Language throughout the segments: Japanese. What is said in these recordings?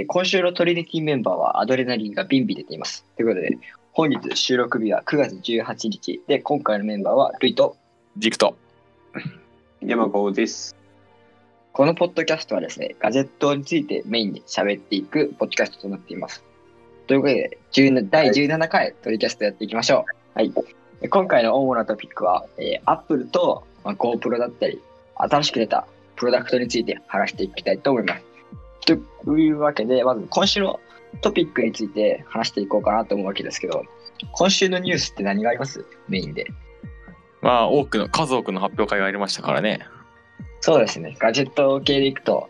えー今週のトリニティメンバーはアドレナリンがビンビン出ています。ということで、本日収録日は9月18日で、今回のメンバーはルイと、ジクト。山子です。このポッドキャストはですね、ガジェットについてメインで喋っていくポッドキャストとなっています。ということで、17第17回トリキャストやっていきましょう。はい。で今回の主なトピックは、えー、Apple と、まあ、GoPro だったり、新しく出たプロダクトについて話していきたいと思います。というわけで、まず今週のトピックについて話していこうかなと思うわけですけど、今週のニュースって何があります？メインで。まあ、多くの、数多くの発表会がありましたからね。そうですね。ガジェット系でいくと、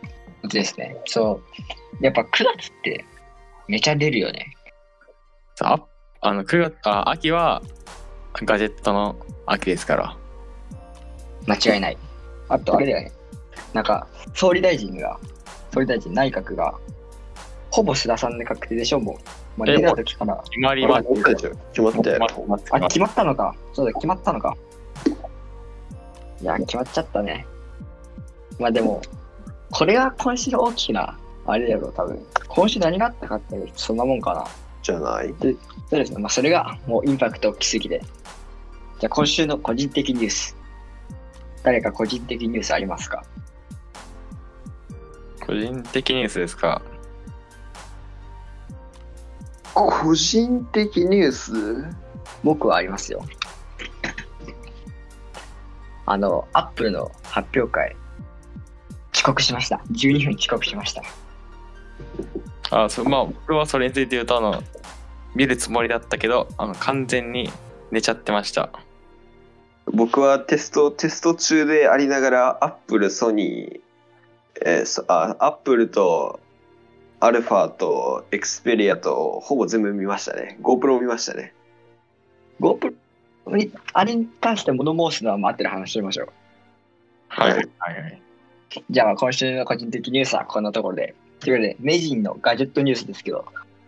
ですね。そう。やっぱ9月ってめちゃ出るよね。さあ、あの、9月、あ、秋は、ガジェットの秋ですから。間違いない。あと、あれだよね。なんか、総理大臣が、総理大臣内閣が、ほぼ須田さんで確定でしょ、もう。まあ、え出た時から。決まりま決まったでしょ決まったよ。あ、決まったのか。そうだ、決まったのか。いや、決まっちゃったね。まあでも、これが今週の大きな、あれだろう、多分。今週何があったかって、そんなもんかな。じゃないそうですね。まあ、それがもうインパクト大きすぎて。じゃあ、今週の個人的ニュース。誰か個人的ニュースありますか？個人的ニュースですか？個人的ニュース？僕はありますよ。あの、アップルの発表会、遅刻しました。12分遅刻しました。あ、そう、まあ、僕はそれについて言うと、あの、見るつもりだったけど、あの、完全に寝ちゃってました。僕はテスト、テスト中でありながら、アップル、ソニー、えーそあ、アップルと、アルファと、エクスペリアと、ほぼ全部見ましたね。GoPro も見ましたね。GoPro に、あれに関して物申すのは待ってる話しましょう。はい。はいはい。じゃあ、今週の個人的ニュースはこんなところで。ということで、メジンのガジェットニュースですけど、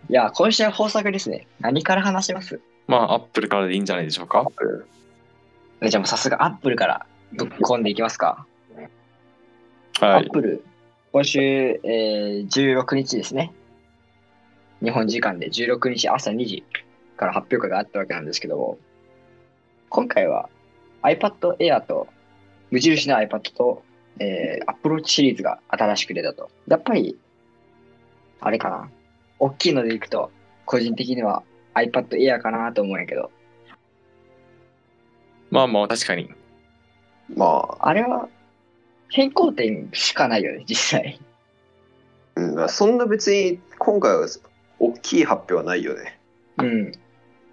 いや、今週は豊作ですね。何から話します？まあ、アップルからでいいんじゃないでしょうか。じゃあもうさすがアップルからぶっ込んでいきますか。はいアッ。プル、今週、えー、16日ですね。日本時間で16日朝2時から発表会があったわけなんですけども、今回は iPad Air と無印の iPad と、えー、Apple Watch シリーズが新しく出たと。やっぱり、あれかな。大きいのでいくと、個人的には iPad Air かなと思うんやけど、まあまあ、確かに。まあ、あれは変更点しかないよね、実際。うん、そんな別に、今回は、大きい発表はないよね。うん。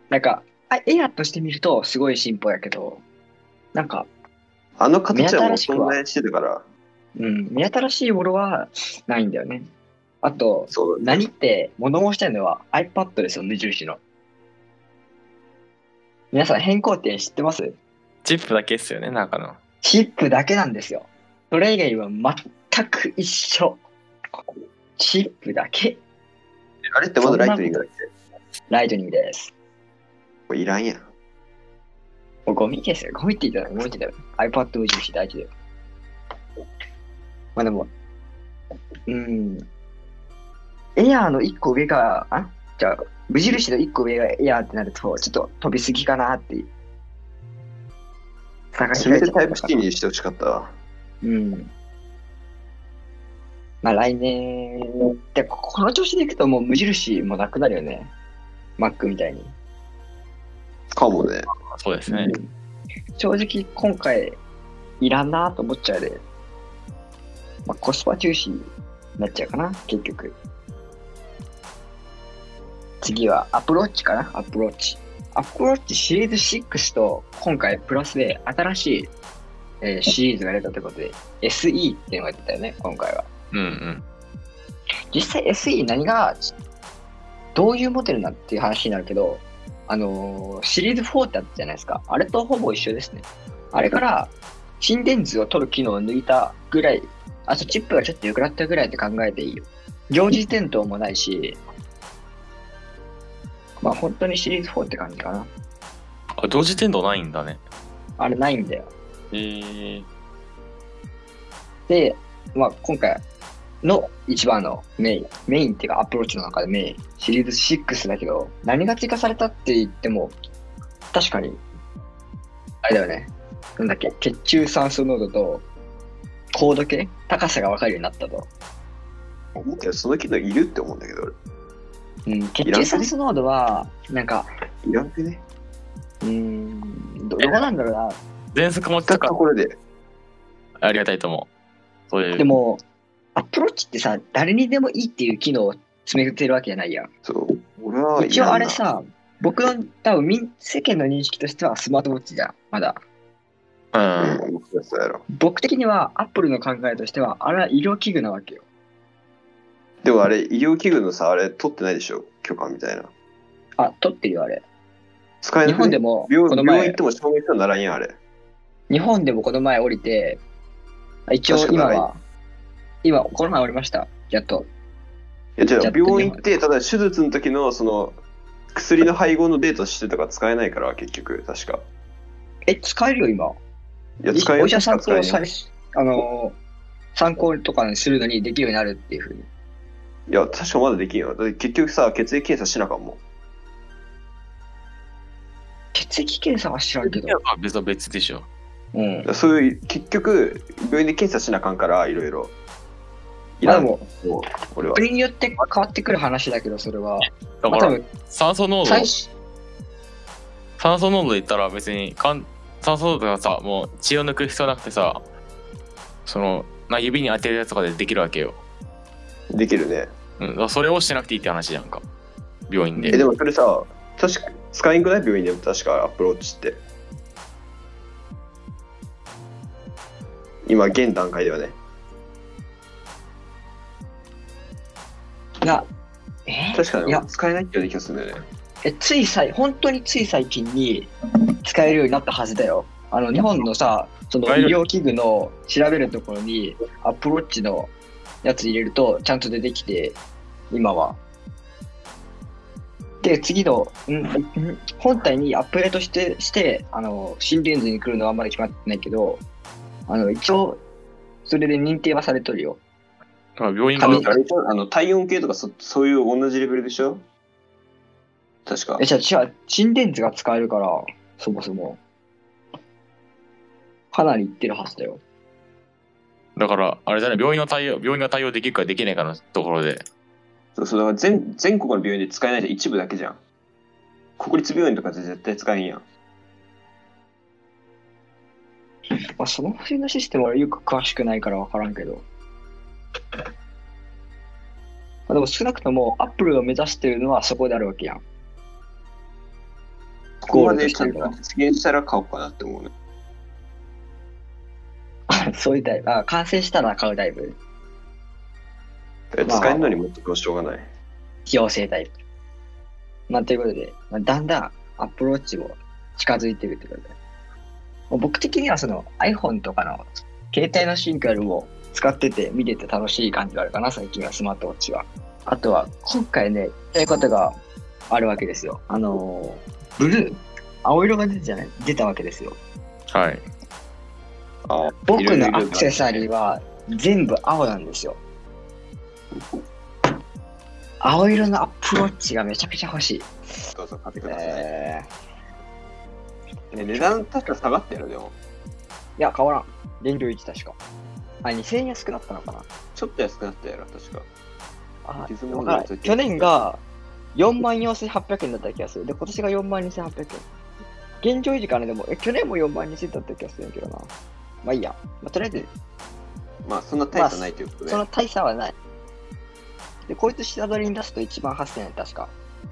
なんか、あエアとして見るとすごい進歩やけど、なんか、あの形はもう目新してたから、うん、目新しいものはないんだよね。あと、そうだね。何って物申したいのは iPad ですよ、無印の。皆さん変更点知ってます？チップだけですよね、中の。チップだけなんですよ。それ以外は全く一緒。チップだけ。あれってまだライトニングだっけ？ライトニングです。これいらんやん。もうゴミですよ。ゴミって言ったらゴミって言ったら iPad 無印大事だよ。まあでも、うん。エアーの1個上が、あじゃあ、無印の1個上がエアーってなると、ちょっと飛びすぎかなって。探せめてタイプ C にしてほしかったわ。うん。まあ来年、で、ここの調子でいくともう無印もなくなるよね。Mac みたいに。かもね。そうですね。うん正直今回いらんなと思っちゃうで、まあ、コスパ重視になっちゃうかな結局次は Apple Watch かな Apple Watch、Apple Watch シリーズ6と今回プラスで新しい、えーシリーズが出たということで SE っていうのが出たよね今回はうんうん。実際 SE 何がどういうモデルなっていう話になるけど、あのーシリーズ4ってあったじゃないですか。あれとほぼ一緒ですね。あれから心電図を取る機能を抜いたぐらい、あとチップがちょっと良くなったぐらいって考えていいよ。常時点灯もないし、まあ本当にシリーズ4って感じかな。あ、同時点灯ないんだね。あれないんだよ。えー、で、まあ今回の一番のメイン。メインっていうかアプローチの中でメイン。シリーズ6だけど、何が追加されたって言っても、確かに、あれだよね。なんだっけ、血中酸素濃度と、高度計高さが分かるようになったと。思うけど、その機能いるって思うんだけど、うん、血中酸素濃度は、なんか、俺いらんくね？うーん、どどこなんだろうな。全速持ち使ったとかところで、ありがたいと思う。そういう。でも、アプローチってさ、誰にでもいいっていう機能を詰めてるわけじゃないやん。そう、俺は一応あれいさ、僕の多分みん世間の認識としてはスマートウォッチじゃん、まだ。うん。僕はそうやろ。僕的にはアップルの考えとしては、あれは医療器具なわけよ。でもあれ、医療器具のさ、あれ取ってないでしょ？許可みたいな。あ、取ってるよ、あれ。使えなくね日本でも、病この前病院行って、も証明書ならんやん、あれ。日本でもこの前降りて、一応今は、今、この前降りました。やっと。いや、じゃあ病院行って、ただ手術の時の、その、薬の配合のデータしてとか使えないから、結局、確か。え、使えるよ、今？いや、使えお医者さんとさあのー、参考とかにするのにできるようになるっていうふうに？いや、確かまだできんよ。だって結局さ、血液検査しなあかんもん。血液検査は知らんけど。別は別でしょ。うんそういう、結局、病院で検査しなあかんから、いろいろ。いらんまあでも、もう俺は。国によって変わってくる話だけど、それは。だから、まあ多分、酸素濃度、最初、酸素濃度で言ったら別にかん、酸素濃度がさ、もう血を抜く必要なくてさ、その、な指に当てるやつとかでできるわけよ。できるね。うん、だからそれをしなくていいって話じゃんか。病院で。え、でもそれさ、確か、使いんくない？病院でも確かアプローチって。今、現段階ではね。が、え？確かにいや使えないってような気がするんだよね。え、ついさい、本当につい最近に使えるようになったはずだよ。あの、日本のさ、その医療器具の調べるところに、アプローチのやつ入れると、ちゃんと出てきて、今は。で、次の、んん本体にアップデートして、して、あの、心電図に来るのはまだ決まってないけど、あの、一応、それで認定はされとるよ。だから病院あの体温計とかそそういう同じレベルでしょ？確かえ、。じゃあ、違う、心電図が使えるから、そもそも。かなりいってるはずだよ。だから、あれじゃない、病院の対応、病院が対応できるかできないかのところで、そうそうだから全全国の病院で使えないで一部だけじゃん。国立病院とかで絶対使えんやん。まあ、その辺のシステムはよく詳しくないから分からんけど。まあ、でも少なくとも、アップルが目指してるのはそこであるわけやん。ここまで実現したら買おうかなって思うね。そういうタイプ。あ、完成したら買うタイプ。使えるのに持ってくはしょうがない。費用性タイプ。まあ、ということで、まあ、だんだんアプローチも近づいてるってことで。僕的にはその iPhone とかの携帯のシンクよりも使ってて見てて楽しい感じがあるかな、最近はスマートウォッチは。あとは、今回ね、言いたいことがあるわけですよ。あのー、ブルー、青色が出てじゃない？出たわけですよ。はい。あ僕のアクセサリーは全部青なんですよ。青色のアプローチがめちゃくちゃ欲しい。どうぞ買ってください。えーえ値段確か下がってるでも。いや、変わらん。現状1確か。あ、2000円安くなったのかなちょっと安くなったやろ、確か。あ、わい去年が4万4800円だった気がする。で、今年が4万2800円。現状維持かなでも、え、去年も4万2000円だった気がするけどな。まあいいや。まあ、とりあえず、まあ、そんな大差ないということで。その大差はない。で、こいつ下取りに出すと1万8000円確か。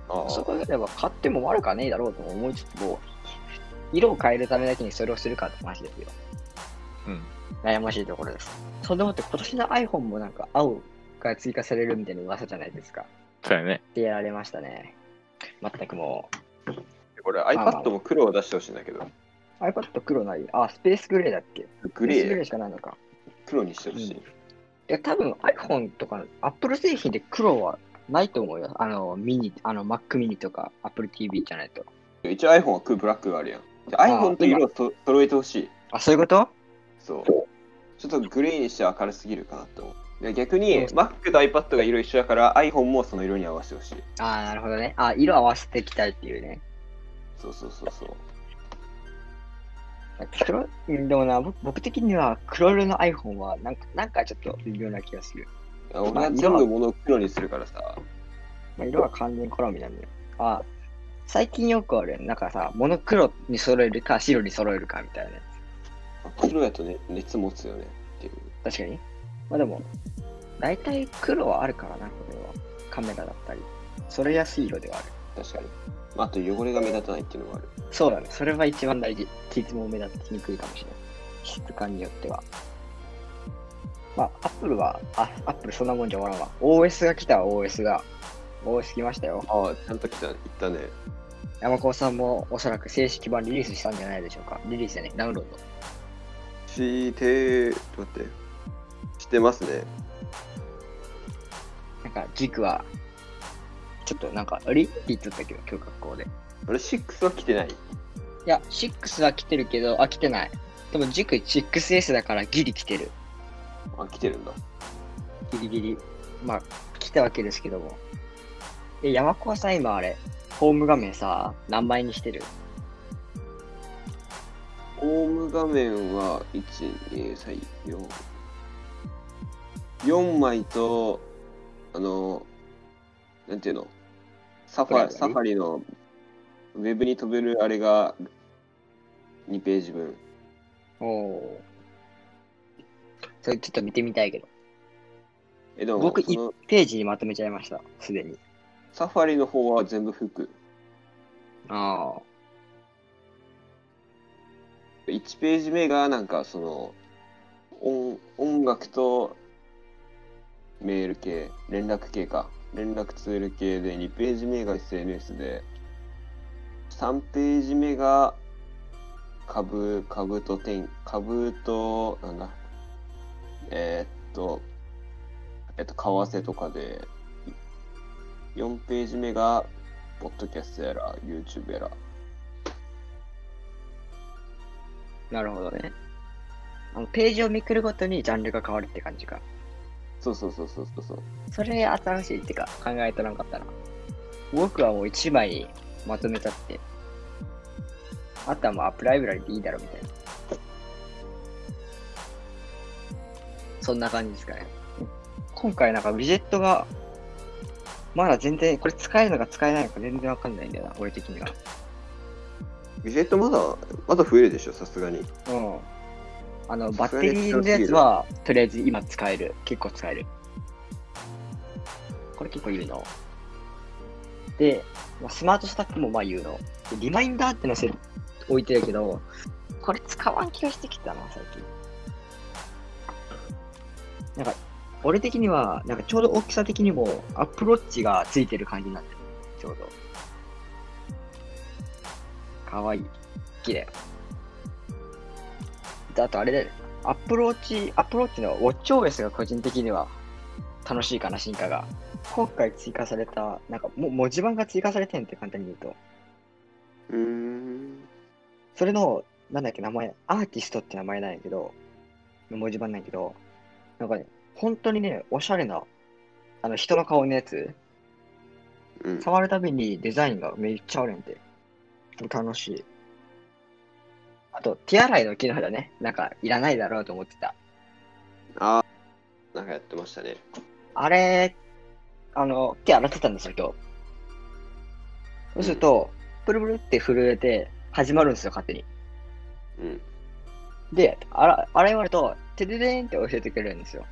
ああそこであれば買っても悪くはねえだろうと思いつつも、色を変えるためだけにそれをするかって話ですよ。うん。悩ましいところです。そんでもって今年の iPhone もなんか青が追加されるみたいな噂じゃないですか。そうやね。ってやられましたね。全くもこれ iPad も黒を出してほしいんだけど、う。iPad 黒ないあ、スペースグレーだっけ？グレー、スペースグレーしかないのか。黒にしてほしい。いや、多分 iPhone とか Apple 製品で黒はないと思うよ。あの、ミニ、あの Mac mini とか Apple TV じゃないと。一応 iPhone はブラックがあるやん。じゃあ iPhone と色をと揃えてほしい。あ、そういうこと？そう。ちょっとグレーにして明るすぎるかなって思う。で逆にそ Mac と iPad が色一緒だから iPhone もその色に合わせてほしい。ああ、なるほどね。あ色合わせていきたいっていうね。そうそうそうそう。黒うんでもな僕、僕的には黒色の iPhone はなんか、なんかちょっと微妙な気がする。俺は全部物を黒にするからさ。まあ、色は完全に好みなんだよ。あ最近よくある、なんかさ、モノクロに揃えるか白に揃えるかみたいなや黒やとね、熱持つよねっていう。つ。確かに。まあでも、大体黒はあるからな、これは。カメラだったり。揃えやすい色ではある。確かに。まあ、あと汚れが目立たないっていうのもある。そうだね。それは一番大事。傷も目立ちにくいかもしれない。質感によっては。まあ、アップルは、あ、アップルそんなもんじゃ終わらんわ。OS が来たわ、OS が。OS 来ましたよ。ああ、ちゃんと来た、行ったね。山高さんもおそらく正式版リリースしたんじゃないでしょうか。リリースでね、ダウンロード。して、ちょっと待って。してますね。なんか、軸は、ちょっとなんか、あれって言っとったけ？ど、今日学校で。いあれ、6は来てない？や、6は来てるけど、あ、来てない。でも軸 6S だからギリ来てる。あ、来てるんだ。ギリギリ。まあ、来たわけですけども。え、山高さん今あれ、ホーム画面さ、何枚にしてる？ホーム画面は、1、2、3、4。4枚と、あの、なんていうの？サファサファリのウェブに飛べるあれが2ページ分。おおー。それちょっと見てみたいけど。え、でも、僕その1ページにまとめちゃいました、すでに。サファリの方は全部服。ああ。1ページ目がなんかその音音楽とメール系、連絡系か。連絡ツール系で、2ページ目が SNS で、3ページ目が株、株と天、株と、なんだ、えーっと、えっと、為替とかで、4ページ目が、ポッドキャストやら、YouTube やら、なるほどね。あのページをめくるごとにジャンルが変わるって感じか。そうそうそうそうそうそう。それ新しいってか考えとらんかったな。僕はもう一枚にまとめちゃって。あとはもうアップライブラリでいいだろみたいな。そんな感じですかね。今回なんかウィジェットが、まだ全然、これ使えるのか使えないのか全然わかんないんだよな、俺的には。ウィジェットまだ、まだ増えるでしょ、さすがに。うん。あの、バッテリーのやつは、とりあえず今使える。結構使える。これ結構有能。で、まあ、スマートスタックもまあ有能。でリマインダーってのせ置いてるけど、これ使わん気がしてきたな、最近。なんか、俺的には、なんかちょうど大きさ的にも、アップローチがついてる感じになってる。ちょうど。かわいい。好きだよ。であとあれだよね。 Apple Watch、Apple Watch の WatchOS が個人的には楽しいかな、進化が。今回追加された、なんかも文字盤が追加されてんって簡単に言うと。うーん。それの、なんだっけ、名前、アーティストって名前なんやけど、文字盤なんやけど、なんかね、本当にね、おしゃれな、あの人の顔のやつ、うん。触るたびにデザインがめっちゃあるんで、楽しい。あと、手洗いの機能だね。なんか、いらないだろうと思ってた。あーなんかやってましたね。あれ、あの、手洗ってたんですよ、今日。そうすると、プルプルって震えて始まるんですよ、勝手に。うん。で、あら、洗い終わると、てででーんって教えてくれるんですよ。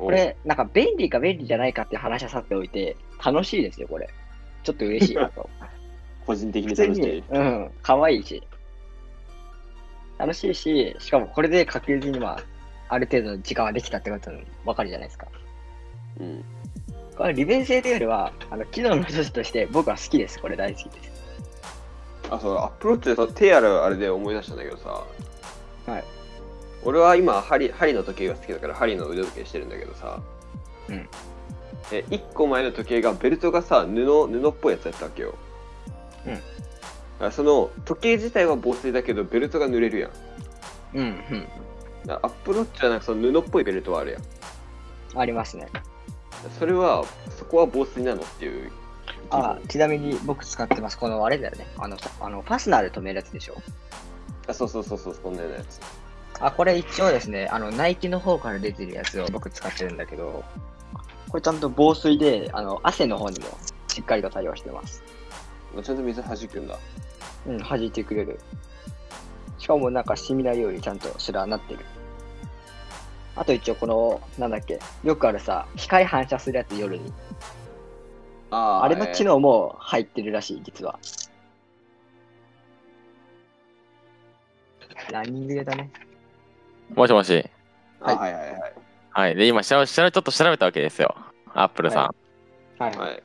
ここれ、なんか便利か便利じゃないかって話はさておいて、楽しいですよ、これ。ちょっと嬉しいなと。個人的に楽しいに。、うん、可愛いし。楽しいし、しかもこれで確実にまあ、ある程度の時間はできたってことわかるじゃないですか。うん。これ利便性というよりは、あの、機能の一つとして僕は好きです。これ大好きです。あ、そう、アップローチでさ、手洗うあれで思い出したんだけどさ。はい。俺は今、針、針の時計が好きだから、針の腕時計してるんだけどさ。うん。え、1個前の時計が、ベルトがさ、布、布っぽいやつやったわけよ。うんその、時計自体は防水だけど、ベルトが濡れるやん。うん、うん。アップローチはなんかその布っぽいベルトはあるやん。ありますね。それは、そこは防水なのっていう。あ、ちなみに僕使ってます。このあれだよね。あの、あのファスナーで止めるやつでしょ。あ、そうそうそうそう、そんなやつ。あ、これ一応ですね、あの、ナイキの方から出てるやつを僕使ってるんだけど、これちゃんと防水で、あの、汗の方にもしっかりと対応してます。ちゃんと水弾くんだ。うん、弾いてくれる。しかもなんか染みないようにちゃんとすらなってる。あと一応この、なんだっけ、よくあるさ、光反射するやつ夜に。ああれの機能も入ってるらしい、実は。ランニングだね。もしもし。はいはいはいはい。はい。で、今、しらちょっと調べたわけですよ。アップルさん。ははい。はい。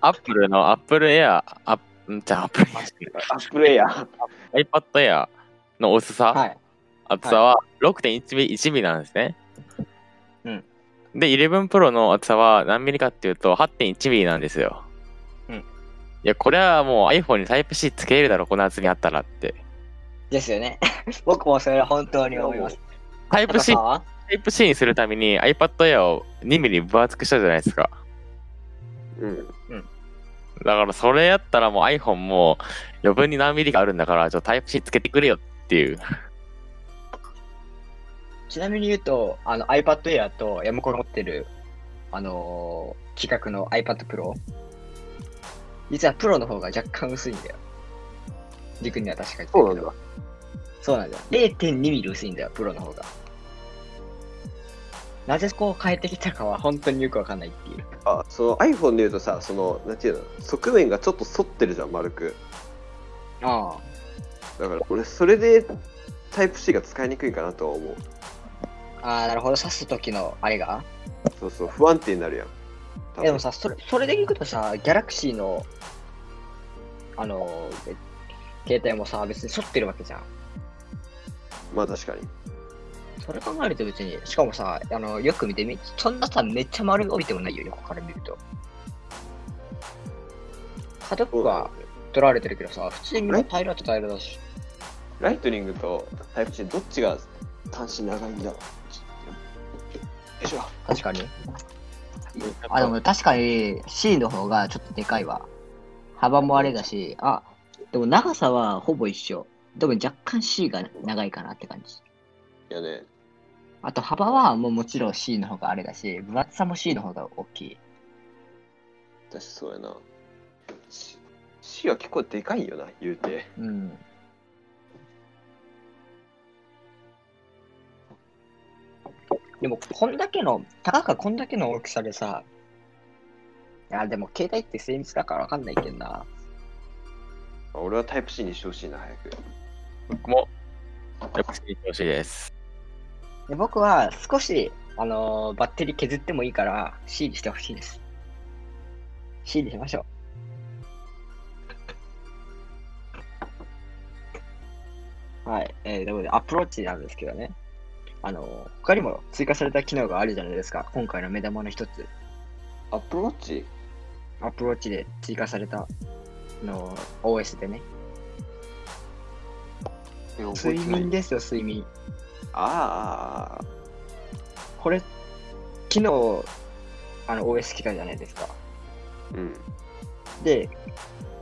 アップルのアップルエア、アップ、じゃあアップルアップルエア。iPad Air の薄さ、はい。厚さは6.1ミリ1ミリなんですね。うん。で、11 Pro の厚さは何ミリかっていうと8.1ミリなんですよ。うんいや、これはもう iPhone に Type-C つけれるだろ、この厚みあったらって。ですよね。僕もそれは本当に思います。Type-C あ Type-C にするために iPad Air を2ミリ分厚くしたじゃないですか。うん。だからそれやったらもう iPhone も余分に何ミリかあるんだから、ちょっと Type-C つけてくれよっていう。ちなみに言うと、あの iPad Air と山子が持ってる、あのー、規格の iPad Pro。実はプロの方が若干薄いんだよ。軸には確かに。そうなんだ。そうなんだよ。0.2ミリ薄いんだよ、プロの方が。なぜこう変えてきたかは本当によくわかんないっていう。あ、その iPhone で言うとさ、その、なんていうの、側面がちょっと反ってるじゃん、丸く。あだから俺、それでタイプ C が使いにくいかなとは思う。あ。ああ、なるほど。刺す時のあれが？そうそう、不安定になるやん。でもさ、それ、それでいくとさ、ギャラクシーの、あの携帯もさ、別に反ってるわけじゃん。まあ確かに。それ考えると別に、しかもさ、あの、よく見てみ、そんなさ、めっちゃ丸伸びてもないよ、横から見ると。角っこは取られてるけどさ、普通に平らと平らだし。ライトニングとタイプ C どっちが端子長いんだろう？よいしょ。確かに。あ、でも確かに C の方がちょっとでかいわ。幅もあれだし、あ、でも長さはほぼ一緒。でも若干 C が長いかなって感じ。いやね、あと幅はもうもちろん C の方があれだし、分厚さも C の方が大きい。私そうやな。C, C は結構でかいよな、言うて。うん。でも、こんだけの、たかがこんだけの大きさでさ、いや、でも携帯って精密だからわかんないけどな。俺はタイプ C にしてほしいな、早く。僕も、やっぱりほしいです。で僕は少し、あのーバッテリー削ってもいいから C にしてほしいです。C にしましょう。はい。えー、でもね、 Apple Watch なんですけどね。あのー他にも追加された機能があるじゃないですか。今回の目玉の一つ。 Apple Watch？Apple Watch で追加された、あのー OS でね。睡眠で。ですよ、睡眠。ああ、これ、昨日、あの、OS 来たじゃないですか。うん。で、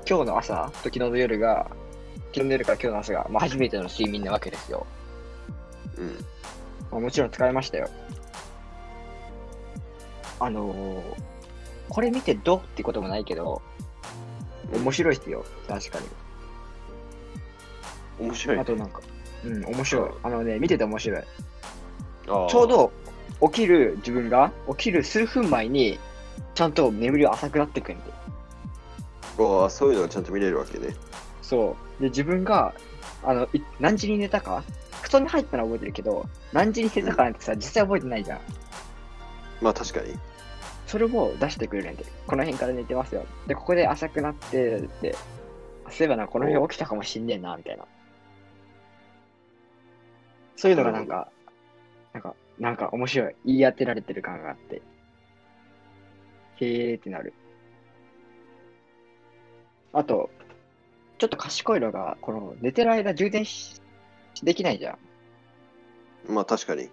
今日の朝と昨日の夜が、昨日の夜から今日の朝が、まあ、初めての睡眠なわけですよ。うん。まあ、もちろん使いましたよ。あのーこれ見てどうってこともないけど、面白いっすよ、確かに。面白い。あとなんか、うん、面白い。あのね、見てて面白い。ちょう、ど起きる自分が、起きる数分前に、ちゃんと眠りが浅くなってくんで。ああ、そういうのがちゃんと見れるわけね。そう。で、自分が、あの、い何時に寝たか？布団に入ったのは覚えてるけど、何時に寝たかなんてさ、実際覚えてないじゃん。まあ確かに。それを出してくれるんで、この辺から寝てますよ。で、ここで浅くなって、で、そういえばな、この辺起きたかもしんねえな、みたいな。そういうのがなんか、なんか、なんか面白い。言い当てられてる感があって。へーってなる。あと、ちょっと賢いのが、この寝てる間充電しできないじゃん。まあ確かに。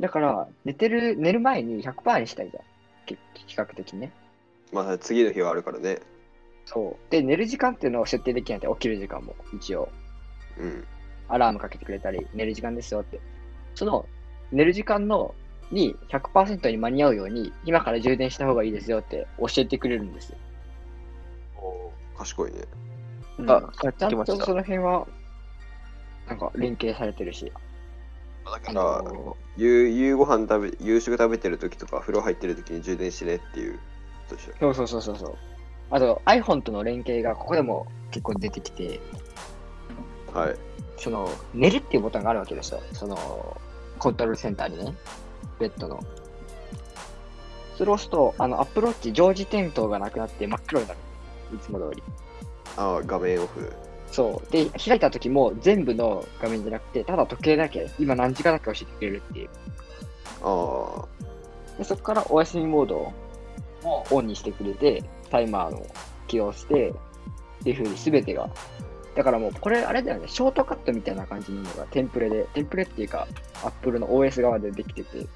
だから、寝てる、寝る前に100%にしたいじゃん。け比較的ね。まあ次の日はあるからね。そう。で、寝る時間っていうのを設定できないんで、起きる時間も一応。うん。アラームかけてくれたり、寝る時間ですよって。その、寝る時間の、に100%に間に合うように、今から充電した方がいいですよって教えてくれるんですよ。賢いね。うんあちゃんとその辺は、なんか連携されてるし。あだから、の夕夕ご飯食べ、夕食食べてる時とか、風呂入ってる時に充電してねっていう。としてそうそうそうそうそう。あと iPhone との連携がここでも結構出てきて、はい。その、寝るっていうボタンがあるわけですよ。その、コントロールセンターにね、ベッドの。それを押すと、あの、アップローチ常時点灯がなくなって真っ黒になる。いつも通り。ああ、画面オフ。そう。で、開いた時も全部の画面じゃなくて、ただ時計だけ、今何時間だけ教えてくれるっていう。あで、そこからお休みモードをオンにしてくれて、タイマーの起動して、っていう風に全てが。だからもう、これあれだよね、ショートカットみたいな感じのがテンプレで、テンプレっていうか、アップルの OS 側でできてて、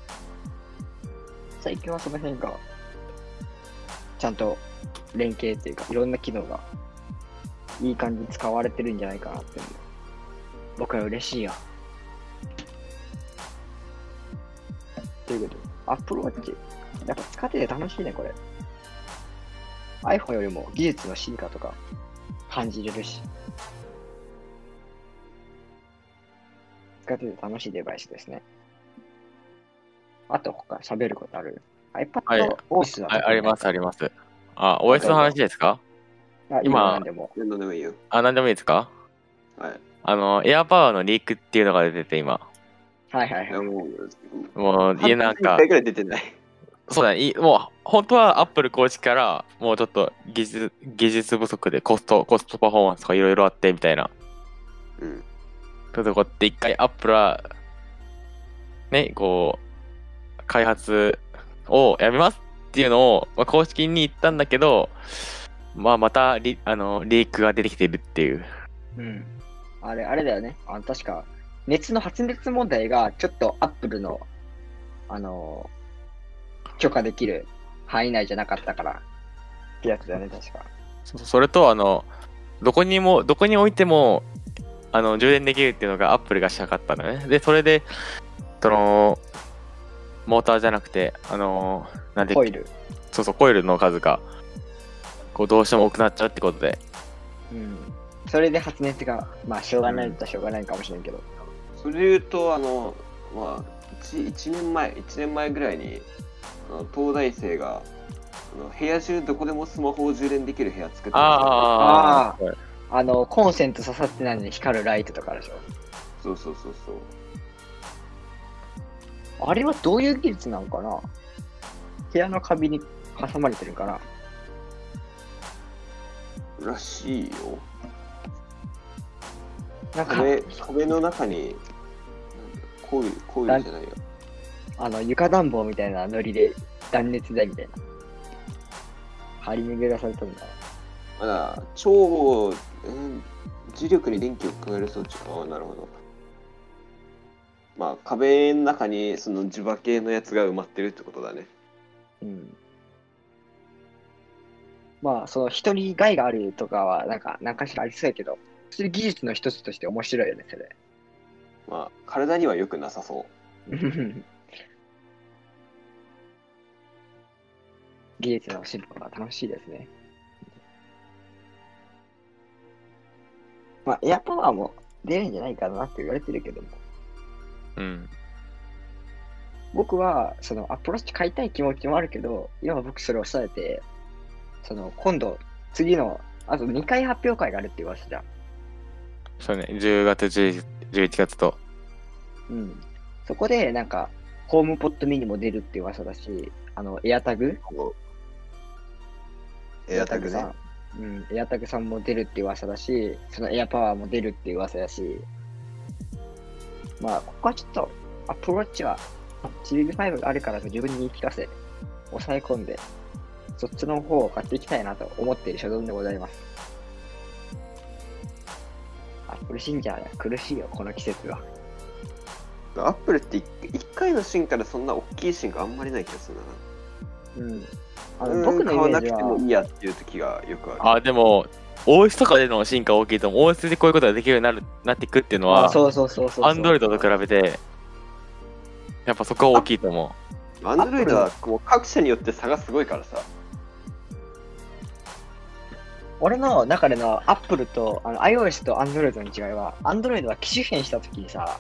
最近はその辺が、ちゃんと連携っていうか、いろんな機能が、いい感じに使われてるんじゃないかなって。僕は嬉しいよ。ということで、アップルウォッチ、やっぱ使ってて楽しいね、これ。iPhone よりも技術の進化とか感じれるし。使ってて楽しいデバイスですね。あと他喋ることある？はい ?iPad OS だああります、あります。あ、OS の話ですか？あ今今でも。あ。何でもいいよ。あ、なんでもいいですか？はい。あの、エアパワーのリークっていうのが出てて、今。いはいはいはい。やもう、もう、家なん1か回、ぐらい出てない。そうだね、いもう、本当は Apple 公式から、もうちょっと技術、技術不足でコスト、コストパフォーマンスとかいろいろあって、みたいな。うん。そういうとこって一回 Apple は、ね、こう、開発をやめますっていうのを、まあ、公式に言ったんだけど、まあ、またリあのリークが出てきてるっていう。うん。あれ、あれだよね。あの確か、熱の発熱問題がちょっと Apple の、あのー許可できる範囲内じゃなかったからってやつだよね、確か。そそれと、あの、どこにも、どこに置いても、あの、充電できるっていうのが Apple がしたかったんだね。で、それで、その、モーターじゃなくて、あの、なんで、コイル。そうそう、コイルの数が、こう、どうしても多くなっちゃうってことで。うん。それで発熱が、まあ、しょうがないっちゃしょうがないかもしれんけど。それで言うと、あの、まあ、1, 1年前、1年前ぐらいに、あの東大生が、あの部屋中どこでもスマホを充電できる部屋作ってああ、あの、コンセント刺さってないのに光るライトとかあるでしょ。そうそうそうそう。あれはどういう技術なのかな部屋の壁に挟まれてるかならしいよ。なんか、壁壁の中に、コイル、コイルじゃないよ。あの、床暖房みたいなノリで断熱材みたいな。張り巡らされたんだ。まだ、超、うん、磁力に電気を加える装置か。あなるほど。まあ、壁の中にその磁場系のやつが埋まってるってことだね。うん。まあ、その人に害があるとかは、なんか、何かしらありそうやけど、そういう技術の一つとして面白いよね、それ。まあ、体には良くなさそう。技術の進歩が楽しいですね。まあ、エアパワーも出るんじゃないかなって言われてるけども、うん。僕は、その、アプローチ買いたい気持ちもあるけど、今僕それを抑えて、その、今度、次の、あと2回発表会があるって言われてた。そうね、10月、10 11月と。うん。そこで、なんか、ホームポットミニも出るって噂だし、あの、エアタグ？エアタグね。さん。うん、エアタグさんも出るって噂だし、そのエアパワーも出るって噂だし、まあ、ここはちょっと、アプローチは、シリーズ5があるからと自分に言い聞かせ、抑え込んで、そっちの方を買っていきたいなと思っている所存でございます。アップル信者は苦しいよ、この季節は。アップルって一一回の進化でそんな大きい進化あんまりない気がするな。うん。あうんの僕のイ買わなくメージは、てもいいやっていう時がよくある。あ、でも、OS とかでの進化は大きいと思う。OS でこういうことができるようになるなっていくっていうのは、そうそうそうそう。アンドロイドと比べて、やっぱそこは大きいと思う。アンドロイドはもう各社によって差がすごいからさ。俺の中での Apple とあの iOS と Android の違いは、Android は機種変したときにさ、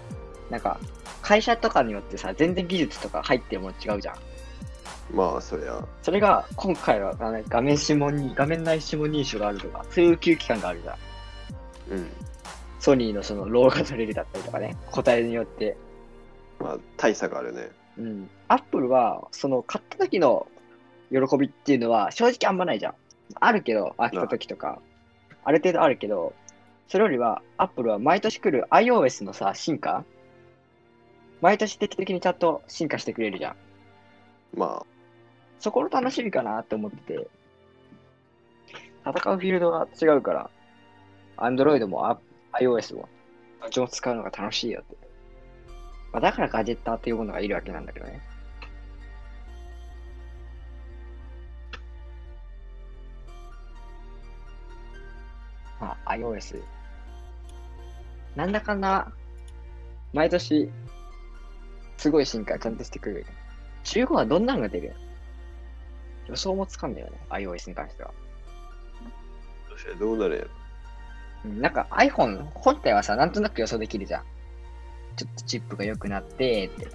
なんか、会社とかによってさ、全然技術とか入ってるもの違うじゃん。まあ、そりゃ。それが、今回はあの画面指紋に、画面内指紋認証があるとか、そういう急機関があるじゃん。うん。ソニーのその、ローが取れるだったりとかね、個体によって。まあ、大差があるね。うん。Apple は、その、買った時の喜びっていうのは、正直あんまないじゃん。あるけど、飽きた時とか、ある程度あるけど、それよりは、Apple は毎年来る iOS のさ、進化？毎年定期的にちゃんと進化してくれるじゃん。まそこの楽しみかなって思ってて、戦うフィールドが違うから、Android もあ iOS も、どっちも使うのが楽しいよって。まあ、だからガジェッターっていうものがいるわけなんだけどね。まあ、iOS。なんだかんだ、毎年、すごい進化ちゃんとしてくる。15はどんなのが出る？予想もつかんだよね、iOS に関しては。あ、どうしてどうなるやろ。うんなんか iPhone 本体はさ、なんとなく予想できるじゃん。ちょっとチップが良くなって、って。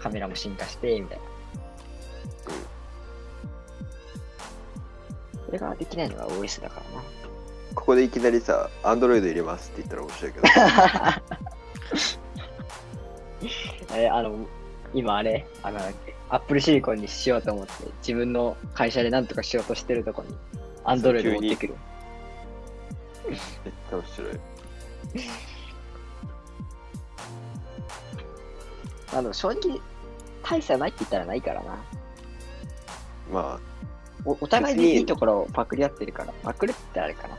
カメラも進化して、みたいな。それができないのが OS だからな。ここでいきなりさ、アンドロイド入れますって言ったら面白いけど。あれ、あの、今あれ、あの、アップルシリコンにしようと思って、自分の会社でなんとかしようとしてるとこに、アンドロイド持ってくる。めっちゃ面白い。あの、正直、大差ないって言ったらないからな。まおお互いにいいところをパクり合ってるから、パクるってあれかな。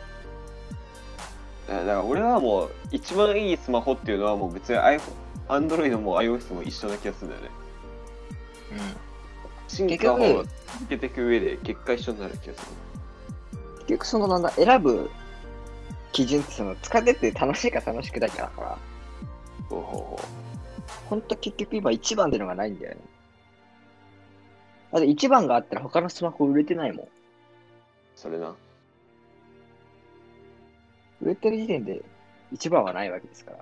あ、だから俺はもう、一番いいスマホっていうのはもう別に iPhone、アンドロイドも iOS も一緒な気がするんだよね。進結局化を続けていく上で結果一緒になる気がする。うん。結局そのなんだ、選ぶ基準ってその、使ってて楽しいか楽しくだけだから、ほうほうほほんと結局今一番ってのがないんだよね。だって一番があったら他のスマホ売れてないもん。う。それな。売れてる時点で一番はないわけですから。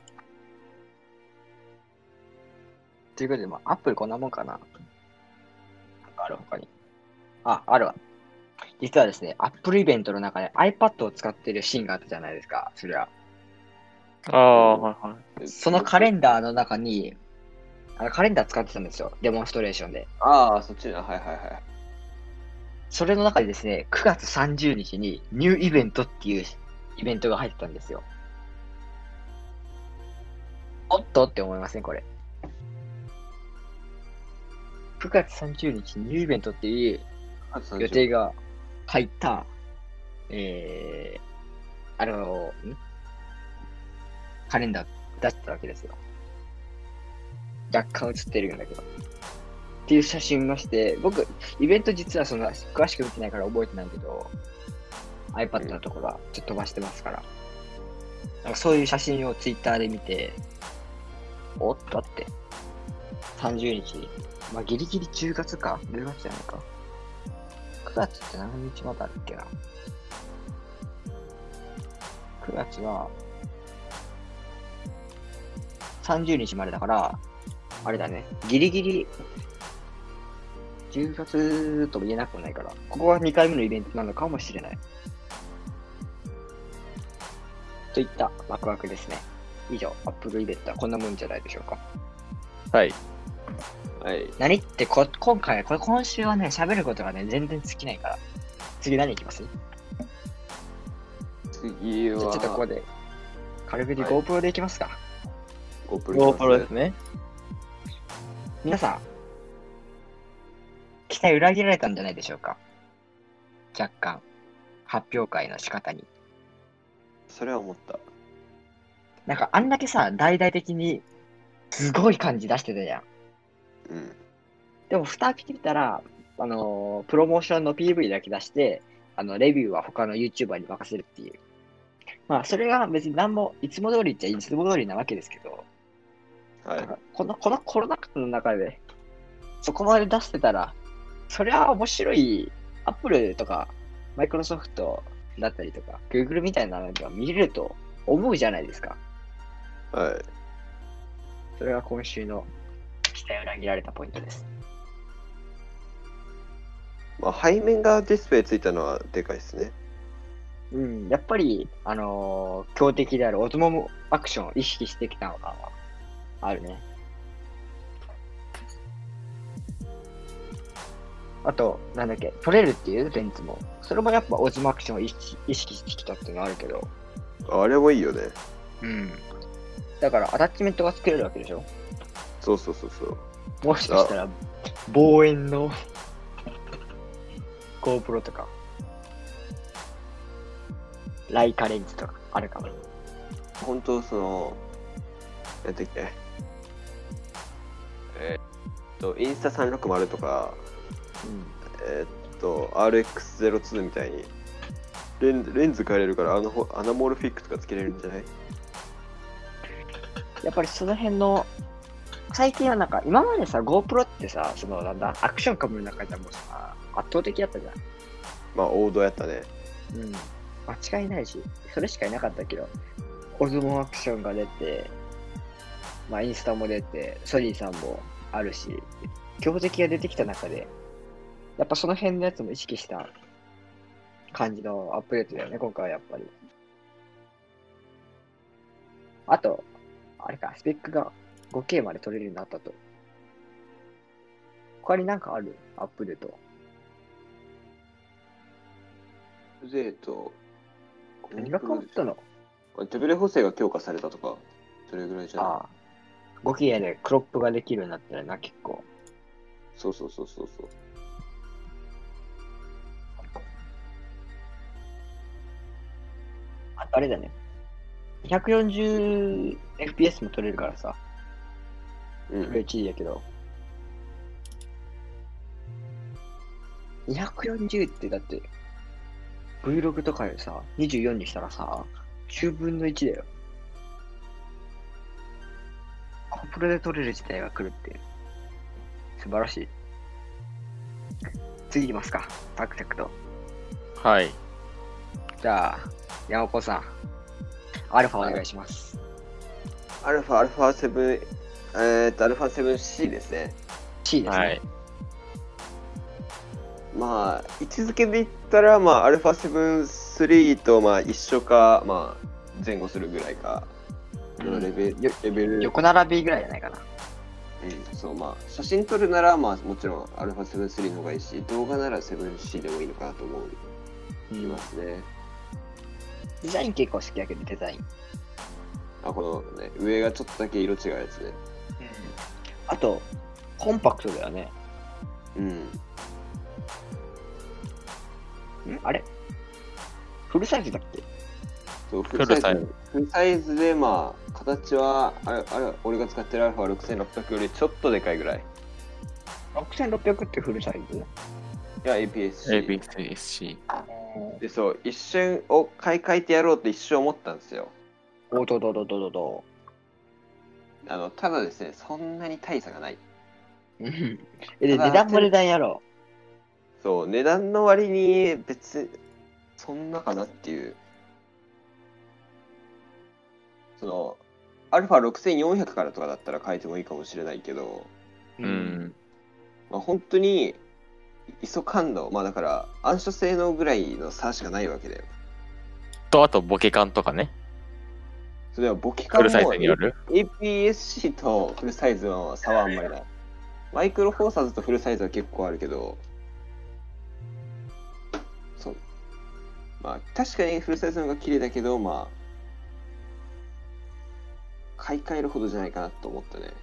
ということで、まあ、アップルこんなもんかな。なんかある他に。あ、あるわ。実はですね、アップルイベントの中で iPad を使ってるシーンがあったじゃないですか、それは。ああ、はいはい。そのカレンダーの中に、あのカレンダー使ってたんですよ、デモンストレーションで。ああ、そっちな。はいはいはい。それの中でですね、9月30日にニューイベントっていうイベントが入ってたんですよ。おっとって思いません、これ。9月30日にニューイベントっていう予定が入った、えー、あの、カレンダー出したわけですよ。若干写ってるんだけど。っていう写真見まして、僕、イベント実はそんな詳しく見てないから覚えてないけど、iPad のところはちょっと飛ばしてますから。なんかそういう写真を Twitter で見て、おっとって、30日、まあギリギリ10月か ?10 月じゃないか。9月って何日まであるっけな ?9 月は、30日までだから、あれだね、ギリギリ、10月とも言えなくもないから、ここは2回目のイベントなのかもしれない。といったワクワクですね。以上、アップルイベントはこんなもんじゃないでしょうか。はい。はい。何ってこ、今回、これ今週はね、喋ることがね、全然尽きないから。次何いきます？次は、じゃあちょっとここで、軽くにはい GoPro でいきますか。GoPro GoPro ですね。皆さん、期待裏切られたんじゃないでしょうか。若干、発表会の仕方に。それは思った。なんかあんだけさ、大々的にすごい感じ出してたじゃん。うん。でも、蓋開けてみたら、あのープロモーションの PV だけ出して、あの、レビューは他の YouTuber に任せるっていう。まあ、それが別に何も、いつも通りっちゃいつも通りなわけですけど、はい。この、このコロナ禍の中で、そこまで出してたら、そりゃ面白い、アップルとか、マイクロソフトだったりとか、Google みたいなのが見れると思うじゃないですか。はい。それが今週の期待を裏切られたポイントです。まあ、背面がディスプレイついたのはでかいですね。うん、やっぱり、あのー強敵であるオズモムアクションを意識してきたのかはあるね。あと、なんだっけ、取れるっていうベンツも。それもやっぱオズモアクションを意識意識してきたっていうのはあるけど。あれもいいよね。うん。だから、アタッチメントが作れるわけでしょ？そうそうそうそう。もしかしたら、望遠の GoPro とか、ライカレンズとかあるかも。本当その、なんだっけ。えーっと、インスタ360とか、うん。えーっと、RX02 みたいに、レンレンズ変えれるからアナホアナモルフィックとかつけれるんじゃない？やっぱりその辺の、最近はなんか、今までさ、GoPro ってさ、その、なんだ、アクションカムの中でもさ、圧倒的だったじゃん。まあ、王道やったね。うん。間違いないし、それしかいなかったけど、オズモアクションが出て、まあ、インスタも出て、ソニーさんもあるし、強敵が出てきた中で、やっぱその辺のやつも意識した感じのアップデートだよね、今回はやっぱり。あと、あれか、スペックが 5K まで取れるようになったと。他になんかある？アップデート。ゼーと、何が変わったの？手ブレ補正が強化されたとか、それぐらいじゃない？ああ。5K でクロップができるようになったらな、結構。そうそうそうそうそう。ああれだね。140 FPS も取れるからさ、うん。HD だけど。240ってだって、Vlog とかでさ、24にしたらさ、10分の1だよ。コンプロで撮れる時代が来るって。素晴らしい。次いきますか。タクタクと。はい。じゃあ、山子さん。アルファお願いします。アルファ、アルファ7、えーっと、アルファ 7C ですね。C ですね。はい。まあ、位置づけで言ったら、まあ、アルファ7、3と、まあ、一緒か、まあ、前後するぐらいか、のレベル、よレベル、横並びぐらいじゃないかな。うん、そう、まあ、写真撮るなら、まあ、もちろん、アルファ7、3の方がいいし、動画なら 7C でもいいのかなと思いますね。デザイン結構好きだけど、デザイン。あ、このね、上がちょっとだけ色違うやつね。あと、コンパクトだよね。うん。んあれ？フルサイズだっけ？そう、フルサイズズ。フルサイズで、まあ、形は、あれ、あれ、俺が使ってるアルファ6600よりちょっとでかいぐらい。?6600 ってフルサイズ？いや、APS-C。ABCC。で、そう、一瞬を買い替えてやろうって一瞬思ったんですよ。おどどどどどど。あの、ただですね、そんなに大差がない。う んえ、で、値段も値段やろそう、値段の割に別、そんなかなっていう。その、アルファ6400からとかだったら変えてもいいかもしれないけど、うう。ん。まあ、本当に、ISO 感度、まあだから、暗所性能ぐらいの差しかないわけだよ。と、あと、ボケ感とかね。それはボケ感もフルサイズによる。APS-C とフルサイズの差はあんまりない。マイクロフォーサーズとフルサイズは結構あるけど、そう。まあ、確かにフルサイズの方が綺麗だけど、まあ、買い替えるほどじゃないかなと思ったね。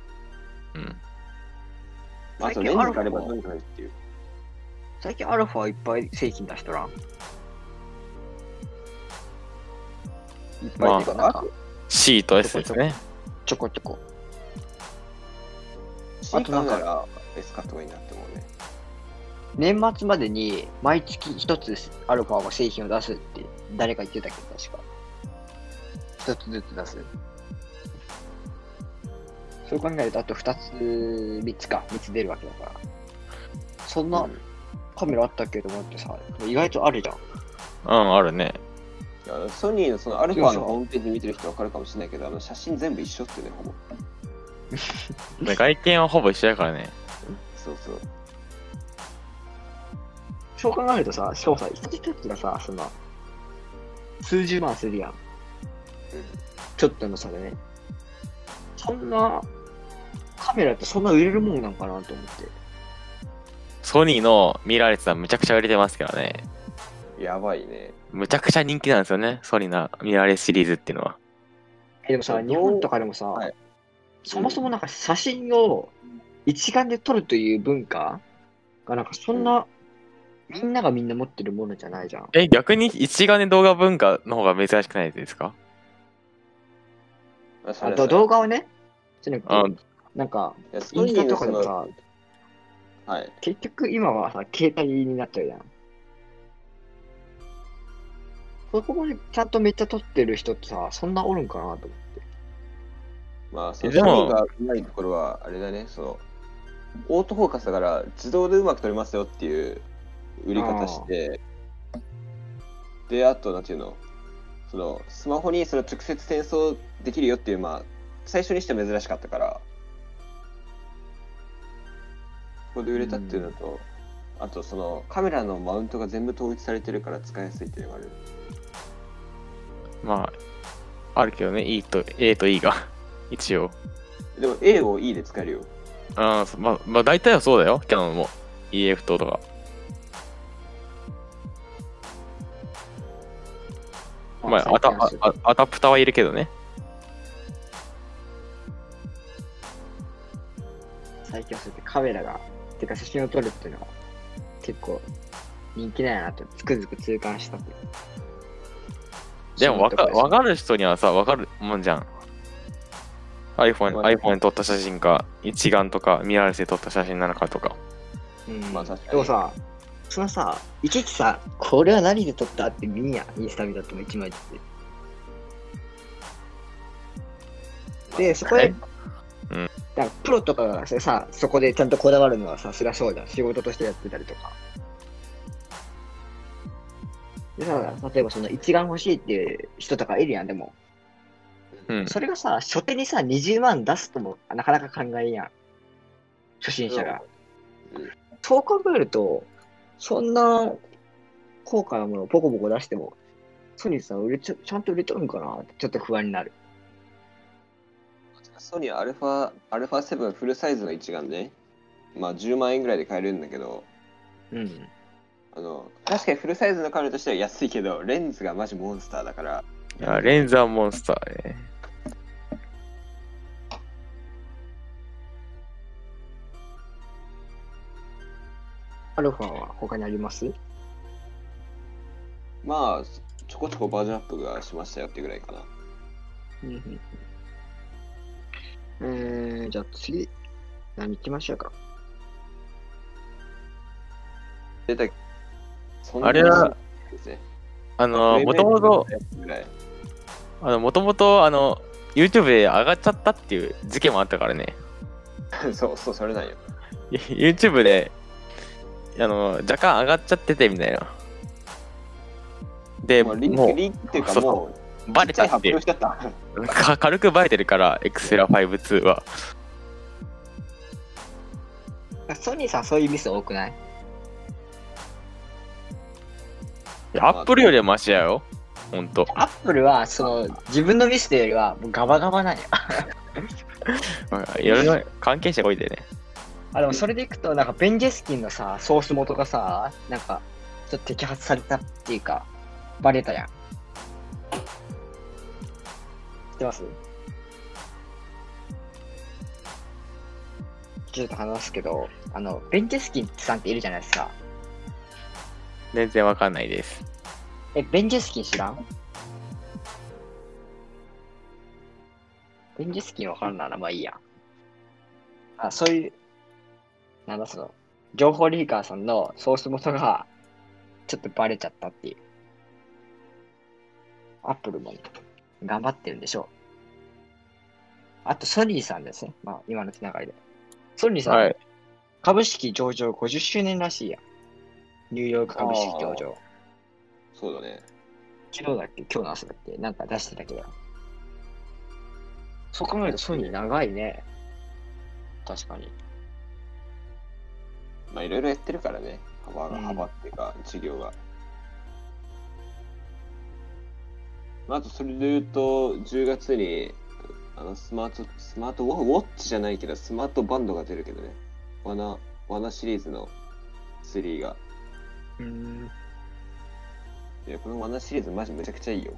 うん。まあ、そのレンズがあればどうにかなるっていう。最近アルファいっぱい製品出しとらん？いっぱいっていうか、なんか C と S ですね。ちょこちょこ。新カメラ別買った方がいいなって思うね。年末までに毎月一つアルファが製品を出すって誰か言ってたけ？ど、確か。一つずつ出す。そう考えると、あと二つ、三つか、三つ出るわけだから。そんなうんカメラあったっけと思ってさ、意外とあるじゃん。うん、あるね。いやソニーのそのアルファのホームページ見てる人わかるかもしれないけど、あの写真全部一緒ってね、ほぼ。外見はほぼ一緒だからね。そうそう。そう考えるとさ、しかもさ、一つ一つがさ、その、数十万するやん。ちょっとの差でね。そんな、カメラってそんな売れるもんなんかなと思って。ソニーのミラーレスはむちゃくちゃ売れてますからね。やばいね。むちゃくちゃ人気なんですよね。ソニーのミラーレスシリーズっていうのは。えでもさ、日本とかでもさ、はいそもそもなんか写真を一眼で撮るという文化がなんかそんな、みんながみんな持ってるものじゃないじゃん。え、逆に一眼で動画文化の方が珍しくないですか？あ動画をね、なんなんか、インスタとかでもさ、はい。結局今はさ、携帯になっちゃうじゃん。そこまでちゃんとめっちゃ撮ってる人ってさ、そんなおるんかなと思って。まあ、そのがうまいところは、あれだね、その、オートフォーカスだから自動でうまく撮れますよっていう売り方して、で、あと、なんていうの、その、スマホにそれを直接転送できるよっていう、まあ、最初にして珍しかったから、ここで売れたっていうのと、あと、その、カメラのマウントが全部統一されてるから使いやすいっていうのがある。まあ、あるけどね、E と A と E が。一応。でも、A を E で使えるよ。あーまあ、まあ、大体はそうだよ。キャノンも。EF 等とか。まあ、アタ最近はあアダプターはいるけどね。最近はそうやってカメラが、てか写真を撮るっていうのは結構人気なんやなってつくづく痛感したっていう。でもわか、わかかる人にはさ、わかるもんじゃん。iPhone、まあ iPhone で撮った写真か、一眼とか、ミラーレスで撮った写真なのかとか。うん、まあ確かにでもさ、そのさ、いちいちさ、これは何で撮ったって見んやん、インスタ見たっても一枚ずつ。で、そこで、うんだからプロとかがさ、そこでちゃんとこだわるのはさ、そりゃそうじゃん。仕事としてやってたりとか。でさ、例えばその一眼欲しいっていう人とかいるやん、でも。うん。それがさ、初手にさ、20万出すともなかなか考えんやん。初心者が。うんそう考えると、そんな高価なものをポコポコ出しても、ソニーさん売れちゃ、ちゃんと売れとるんかなってちょっと不安になる。ソニーアルファ、アルファ7フルサイズの一眼ね。まあ10万円ぐらいで買えるんだけど、うん。あの、確かにフルサイズのカメラとしては安いけど、レンズがマジモンスターだから。いや、レンズはモンスターね。アルファは他にあります？まあ、ちょこちょこバージョンアップがしましたよってぐらいかな。うん。えー、じゃあ次、何行きましょうか？出たそんあれはですねあの、もともと。あの、もともと、あの、YouTube で上がっちゃったっていう事件もあったからね。そうそう、それなんよ。YouTube で、あの、若干上がっちゃっててみたいな。で、もうリンもク、リンクっていうかもう、う、バレたって軽くバレてるから、Xperia 5 2は。ソニーさんそういうミス多くない？アップルよりはマシやよ。ほんと。アップルは、その、自分のミスというよりは、ガバガバなんや。いろいろ関係者が多いでね。あ、でもそれでいくと、なんか、ベンジェスキンのさ、ソース元がさ、なんか、ちょっと摘発されたっていうか、バレたやん。ってます？ちょっと話すけど、あの、ベンジェスキンさんっているじゃないですか。全然わかんないです。え、ベンジェスキン知らん？ベンジェスキンわかんないな、まあいいや。あそういう、なんだその、情報リーカーさんのソース元が、ちょっとバレちゃったっていう。アップルも、ね、頑張ってるんでしょう。あと、ソニーさんですね。まあ、今のつながりで。ソニーさん、はい。株式上場50周年らしいや。ニューヨーク株式上場。そうだね。昨日だっけ？今日の朝だっけ？なんか出してたけど。そう考えるとソニー長いね。確かに。まあいろいろやってるからね。幅が、うん幅っていうか、事業が。まあ、あとそれで言うと、10月に、あの、スマート、スマートウォッチじゃないけど、スマートバンドが出るけどね。ワナ、ワナシリーズの3が。うん。いや、このワナシリーズマジめちゃくちゃいいよ。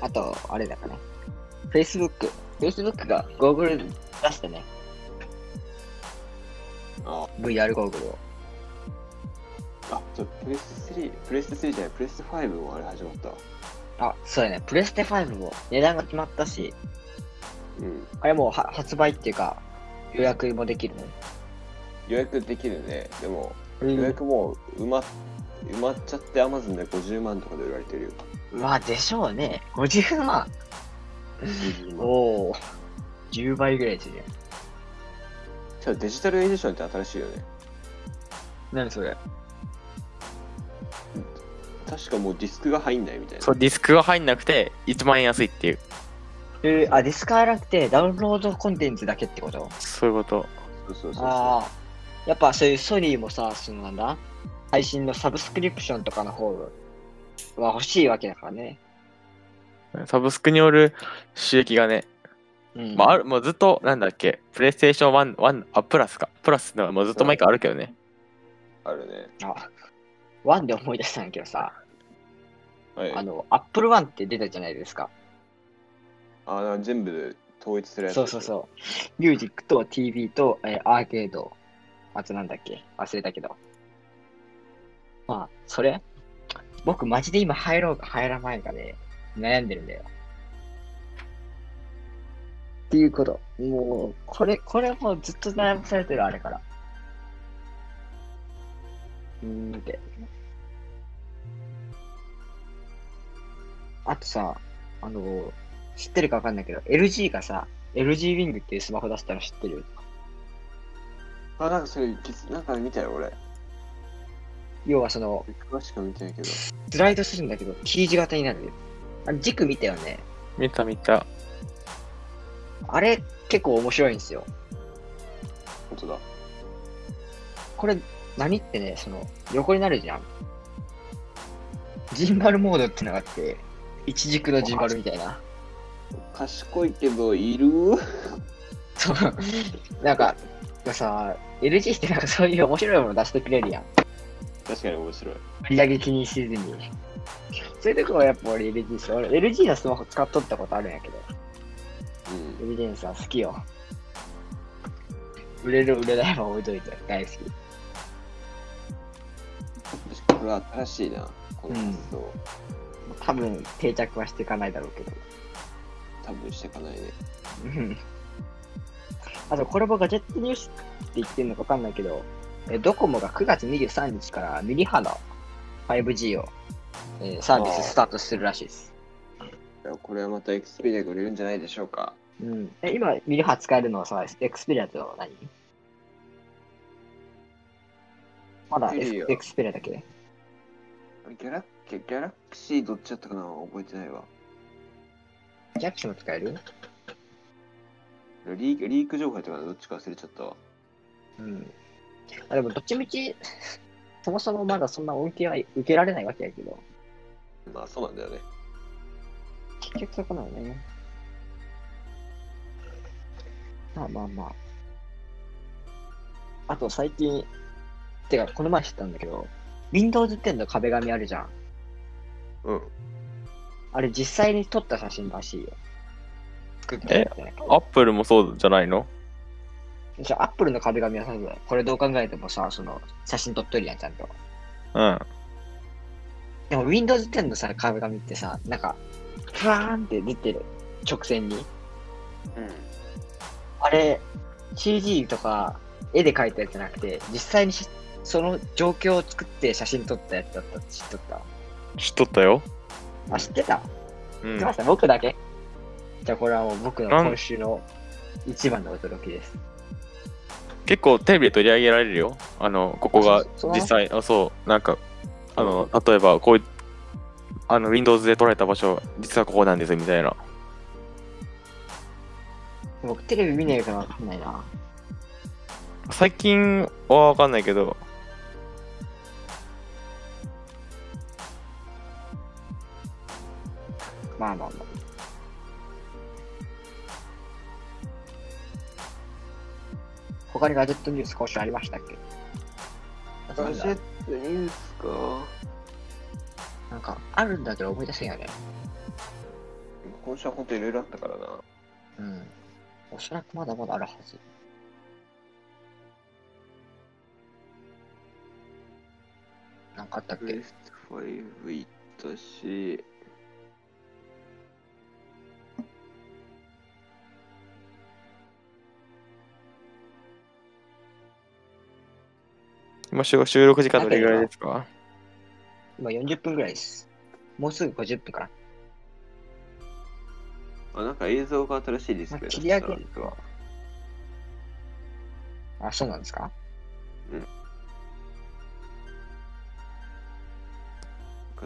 あと、あれだかね。Facebook。Facebook が Google 出してね。あ VR ゴーグルを。あ、ちょ、プレステ3、プレステ3じゃない、プレステ5もあれ始まったわ。あ、そうやね。プレステ5も値段が決まったし、うん。あれもうは発売っていうか、予約もできるの。予約できるね。でも、予予約もう埋まっ埋まっちゃって Amazon で50万とかで売られてるよ。まあでしょうね。50万。50万おお。10倍ぐらいするよ。じゃあデジタルエディションって新しいよね。何それ？確かもうディスクが入んないみたいな。そう、ディスクが入んなくて、1万円安いっていう。えー、あ、ディスクじゃなくてダウンロードコンテンツだけってこと？そういうこと。そうそうそうそう。ああ。やっぱそういうソニーもさ、そのなんだ？配信のサブスクリプションとかの方は欲しいわけだからね。サブスクによる収益がね、うん。まあ、あるもうずっと、なんだっけ、プレイステーション1、1あ、プラスか。プラスのもうずっと前からあるけどね。あるね。あ、ワンで思い出したんだけどさ、はい。あの、アップルワンって出たじゃないですか。あの全部統一するやつ。そうそうそう。ミュージックと TV と、えーアーケード。あとなんだっけ忘れたけど。まあ、それ僕マジで今入ろうか入らないかで悩んでるんだよ。っていうこと。もう、これ、これもうずっと悩まされてるあれから。うーんって。あとさ、あの、知ってるかわかんないけど、LG がさ、LG ウィングっていうスマホ出したの知ってる？あ、なんかそれ、なんか見たよ、俺。要はその、詳しくは見てないけど。スライドするんだけど、T 字型になるよ。あれ軸見たよね。見た見た。あれ結構面白いんですよ。本当だ。これ、何ってね、その、横になるじゃん。ジンバルモードってのがあって、一軸のジンバルみたいな。賢いけど、いる？そう。なんか、さ、LG ってなんかそういう面白いもの出してくれるやん。確かに面白い。売り上げ気にしずに。そういうとこはやっぱ俺 LG ですよ。俺 LG のスマホ使っとったことあるんやけど。うん。LG のさ、好きよ。売れる売れないは置いといて、大好き。これは新しいな、この発想。多分定着はしていかないだろうけど。多分していかないね。うんあと、これもガジェットニュースって言ってるのかわかんないけど、えドコモが9月23日からミリ波の 5G を、えーサービススタートするらしいです。これはまたエクスペリアが売れるんじゃないでしょうか。うん、え今、ミリ波使えるのはさ、エクスペリアと何？まだエエクスペリアクエクスペリアだけギャラギャラクシーどっちだったかな？覚えてないわ。ギャラクシーも使える？リークリーク情報やったかな？どっちか忘れちゃったわ。うん。あでも、どっちみち、そもそもまだそんな恩恵は受けられないわけやけど、まあそうなんだよね。結局そこなのね。まあまあまあ。あと最近、てかこの前知ったんだけど、Windows 10の壁紙あるじゃん。うん。あれ実際に撮った写真らしいよ。作ったんだよね。アップルもそうじゃないの？じゃあ、Apple の壁紙はさ、これどう考えてもさ、その、写真撮っとるやん、ちゃんと。うん。でも Windows 10のさ、壁紙ってさ、なんか、ふわーんって出てる。直線に。うん。あれ、CG とか絵で描いたやつじゃなくて、実際にしその状況を作って写真撮ったやつだったって知っとった？知っとったよ。あ、知ってた？うん知ってました？僕だけ？じゃあこれはもう僕のなん？今週の一番の驚きです。結構テレビで取り上げられるよ。あの、ここがあそうそう実際、あそう、なんか、あの、例えば、こういう、あの、Windows で撮られた場所、実はここなんですみたいな。僕テレビ見ないからわかんないな。最近はわかんないけど、にガジェットニュース今週ありましたっけ？ガジェットニュースか。なんかあるんだけど思い出せんよね。今週は本当いろいろあったからな。うん。おそらくまだまだあるはず。なんかあったっけ？ベスト5いったし、今収収録時間どれぐらいですか？今40分ぐらいです。もうすぐ50分かな。あ、なんか映像が新しいディスプレイ切り上げあ、そうなんですか？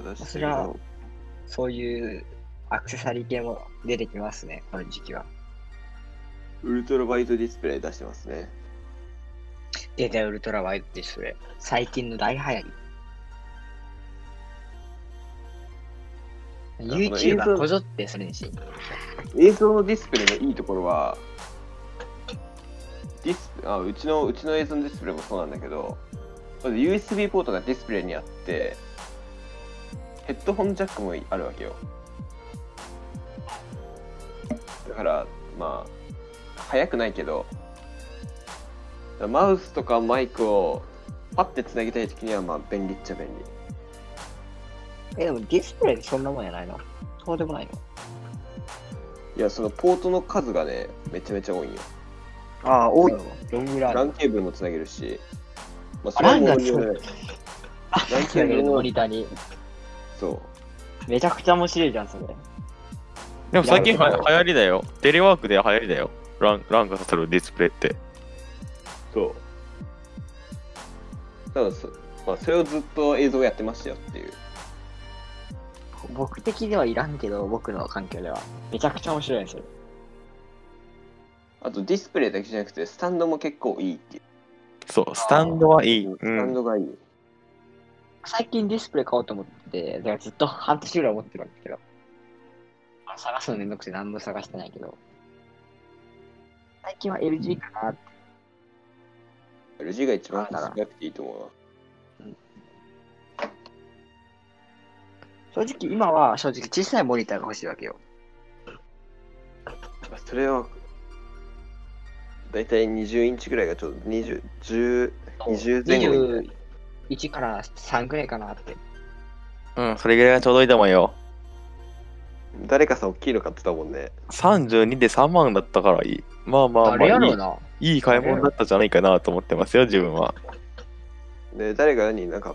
出してそれはそういうアクセサリー系も出てきますね、この時期は。ウルトラワイドディスプレイ出してますね。データウルトラワイドディスプレイ。最近の大流行り。この映 YouTuber 像こぞってそれにし。映像のディスプレイのいいところは、ディスあうちのうちの映像のディスプレイもそうなんだけど、まず USB ポートがディスプレイにあって、ヘッドホンジャックもあるわけよ。だから、まあ、速くないけど、マウスとかマイクをパッてつなげたいときには、まあ、便利っちゃ便利。え、でもディスプレイってそんなもんやないの？そうでもないの？いや、そのポートの数がね、めちゃめちゃ多いんよ。ああ、多いの？ロングラン。ランケーブルもつなげるし、まあ、そあれもランがつなねランつなげるのモニターに。そう。めちゃくちゃ面白いじゃん、それ。でも最近は流行りだよ。テレワークで流行りだよ。ランランが刺さるディスプレイって。そう。ただそ、まあ、それをずっと映像やってましたよっていう。僕的ではいらんけど、僕の環境では。めちゃくちゃ面白いんですよ。あとディスプレイだけじゃなくて、スタンドも結構いいっていう。そう、スタンドはいい。うスタンん。ドがいい。最近ディスプレイ買おうと思ってて、だからずっと半年ぐらい思ってるんですけど。あ探すのめんどくて何も探してないけど。最近は LG かなって。LG が一番少なくていいと思うな。正直、今は正直小さいモニターが欲しいわけよ。それは、だいたい20インチぐらいがちょうど20、10、20前後になる21から3ぐらいかなって。うん、それぐらいがちょうどいいと思うよ。誰かさん大きいの買ってたもんね。32で3万だったからいい。まあまあまあい。い、いい買い物だったんじゃないかなと思ってますよ、自分は。で、誰が何なんか、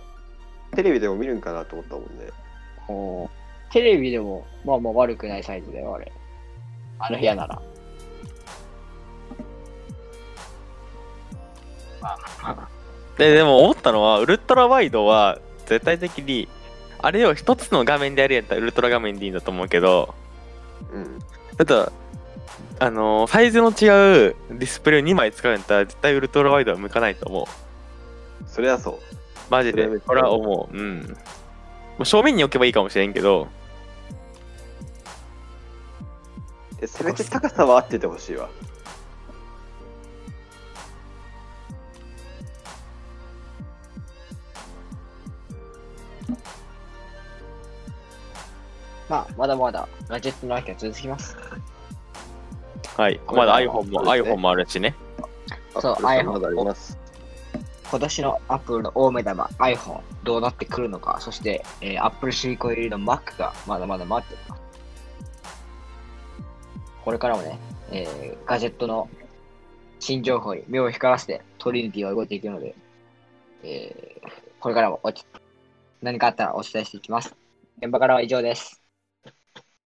テレビでも見るんかなと思ったもんね。おーテレビでも、まあまあ悪くないサイズだよ、あれ。あの部屋なら。まあ、で、でも思ったのは、ウルトラワイドは絶対的に、あれを一つの画面でやるやったらウルトラ画面でいいんだと思うけど、うん。ただ、あのーサイズの違うディスプレイを2枚使うんだったら絶対ウルトラワイドは向かないと思う。それはそう。マジでこれは思う。うん。もう正面に置けばいいかもしれんけど、えせめて高さは合っててほしいわ。まあ、まだまだガジェットの秋は続きます。はい。あまだ iPhone も、ね iPhone もあるしね。そう iPhone まだあります。今年の Apple の大目玉 iPhone どうなってくるのか、そして、えー Apple シリコン入りの Mac がまだまだ待ってます。これからもね、えーガジェットの新情報に目を光らせてトリニティは動いていくので、えーこれからもお何かあったらお伝えしていきます。現場からは以上です。